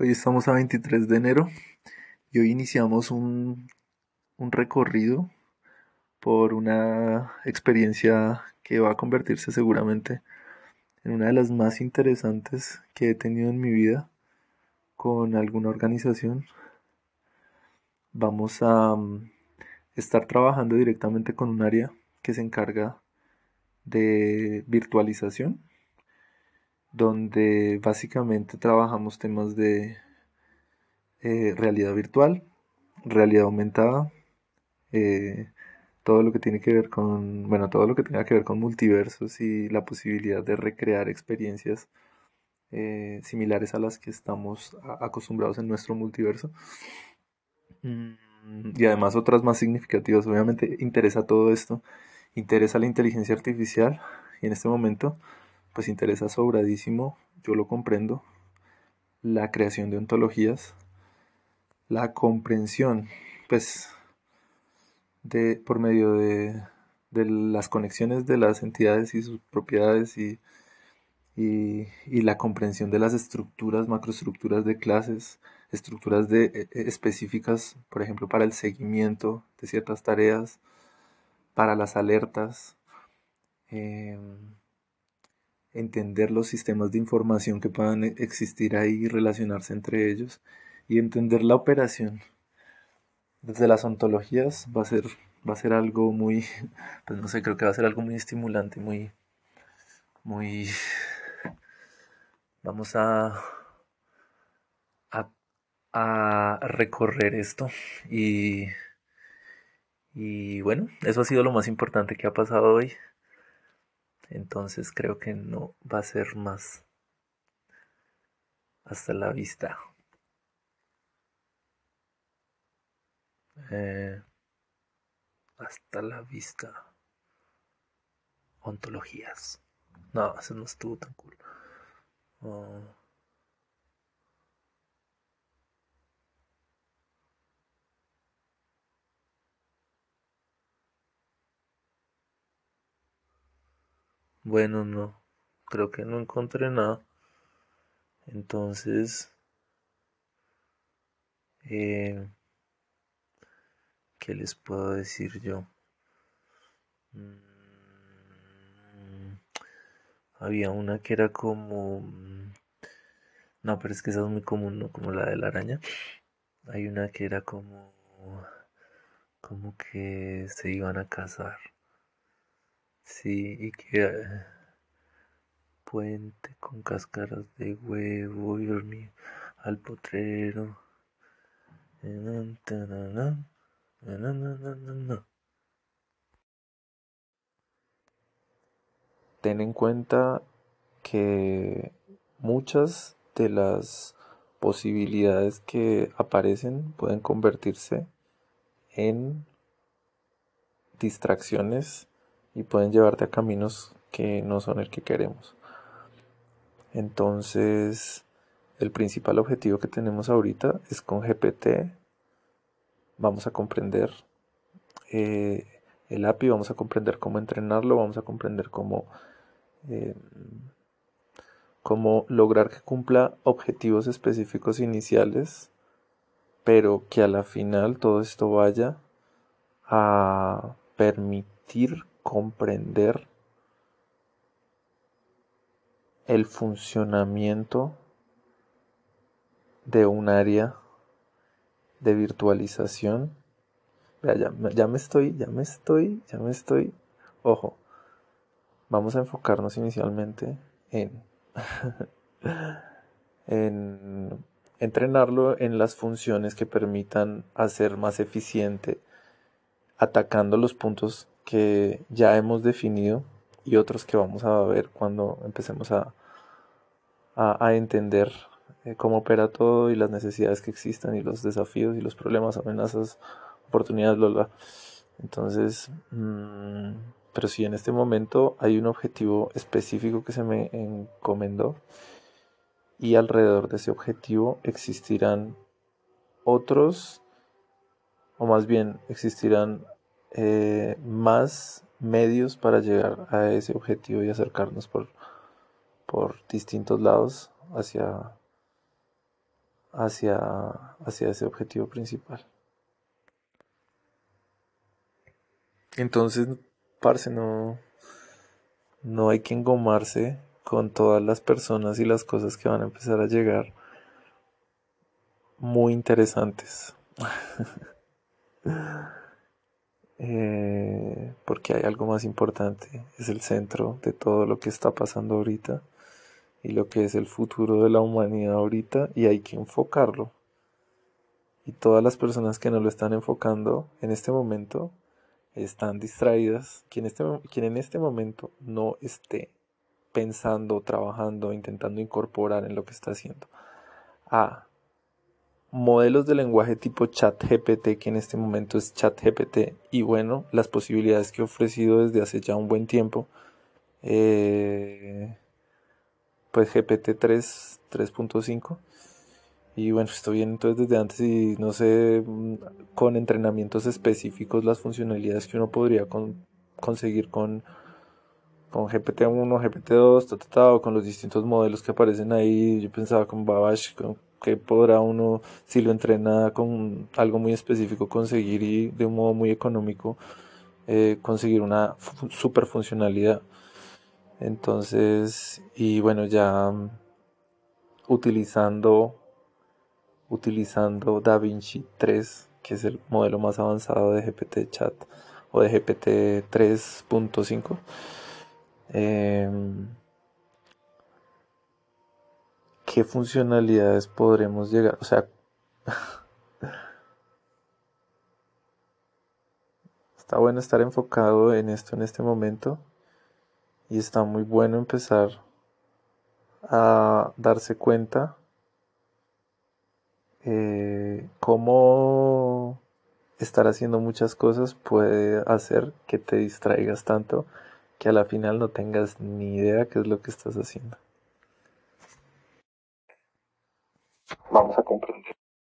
Hoy estamos a 23 de enero y hoy iniciamos un, un recorrido por una experiencia que va a convertirse seguramente en una de las más interesantes que he tenido en mi vida con alguna organización. Vamos a mm, estar trabajando directamente con un área que se encarga de virtualización donde básicamente trabajamos temas de eh, realidad virtual, realidad aumentada, eh, todo lo que tiene que ver con, bueno, todo lo que tenga que ver con multiversos y la posibilidad de recrear experiencias eh, similares a las que estamos acostumbrados en nuestro multiverso. Mm, y además otras más significativas. Obviamente interesa todo esto, interesa la inteligencia artificial y en este momento pues interesa sobradísimo, yo lo comprendo, la creación de ontologías, la comprensión, pues, de, por medio de, de las conexiones de las entidades y sus propiedades y, y, y, la comprensión de las estructuras, macroestructuras de clases, estructuras de, e, e, específicas, por ejemplo, para el seguimiento de ciertas tareas, para las alertas. Eh, entender los sistemas de información que puedan e-, existir ahí y relacionarse entre ellos y entender la operación desde las ontologías va a ser va a ser algo muy pues no sé creo que va a ser algo muy estimulante muy muy vamos a a, a recorrer esto y y bueno eso ha sido lo más importante que ha pasado hoy entonces creo que no va a ser más. Hasta la vista. Eh, hasta la vista. Ontologías. No, eso no estuvo tan cool. Oh. Bueno, no. Creo que no encontré nada. Entonces, eh, ¿qué les puedo decir yo? Mm, había una que era como... Mm, no, pero es que esa es muy común, ¿no? Como la de la araña. Hay una que era como... Como que se iban a casar. Sí, y que eh, puente con cáscaras de huevo y al potrero. Ten en cuenta que muchas de las posibilidades que aparecen pueden convertirse en distracciones y pueden llevarte a caminos que no son el que queremos. Entonces, el principal objetivo que tenemos ahorita es con GPT. Vamos a comprender eh, el API, vamos a comprender cómo entrenarlo, vamos a comprender cómo, eh, cómo lograr que cumpla objetivos específicos iniciales, pero que a la final todo esto vaya a permitir comprender el funcionamiento de un área de virtualización. ya, me estoy, ya me estoy, ya me estoy. Ojo, vamos a enfocarnos inicialmente en, en entrenarlo en las funciones que permitan hacer más eficiente atacando los puntos que ya hemos definido y otros que vamos a ver cuando empecemos a, a, entender eh, cómo opera todo y las necesidades que existan y los desafíos y los problemas, amenazas, oportunidades, bla, Entonces, mm, pero si en este momento hay un objetivo específico que se me encomendó y alrededor de ese objetivo existirán otros, o más bien existirán eh, más medios para llegar a ese objetivo y acercarnos por, por distintos lados hacia, hacia, hacia ese objetivo principal. Entonces, parce, no, no hay que engomarse con todas las personas y las cosas que van a empezar a llegar muy interesantes. Eh, porque hay algo más importante, es el centro de todo lo que está pasando ahorita y lo que es el futuro de la humanidad ahorita y hay que enfocarlo. Y todas las personas que no lo están enfocando en este momento están distraídas. Quien, este, quien en este momento no esté pensando, trabajando, intentando incorporar en lo que está haciendo a modelos de lenguaje tipo chat GPT, que en este momento es chat GPT, y bueno, las posibilidades que he ofrecido desde hace ya un buen tiempo. Eh, pues GPT 3, 3.5. Y bueno, estoy bien entonces desde antes y no sé, mm, con entrenamientos específicos las funcionalidades que uno podría conseguir con, con GPT-1, GPT-2, o con los distintos modelos que aparecen ahí. Yo pensaba con Babash, que podrá uno, si lo entrena con algo muy específico, conseguir y de un modo muy económico eh, conseguir una super funcionalidad. Entonces, y bueno, ya mm, utilizando utilizando DaVinci 3, que es el modelo más avanzado de GPT Chat o de GPT 3.5. Em, ¿Qué funcionalidades podremos llegar? O sea, está bueno estar enfocado en esto en este momento y está muy bueno empezar a darse cuenta eh, cómo estar haciendo muchas cosas puede hacer que te distraigas tanto que a la final no tengas ni idea qué es lo que estás haciendo. Vamos a comprender.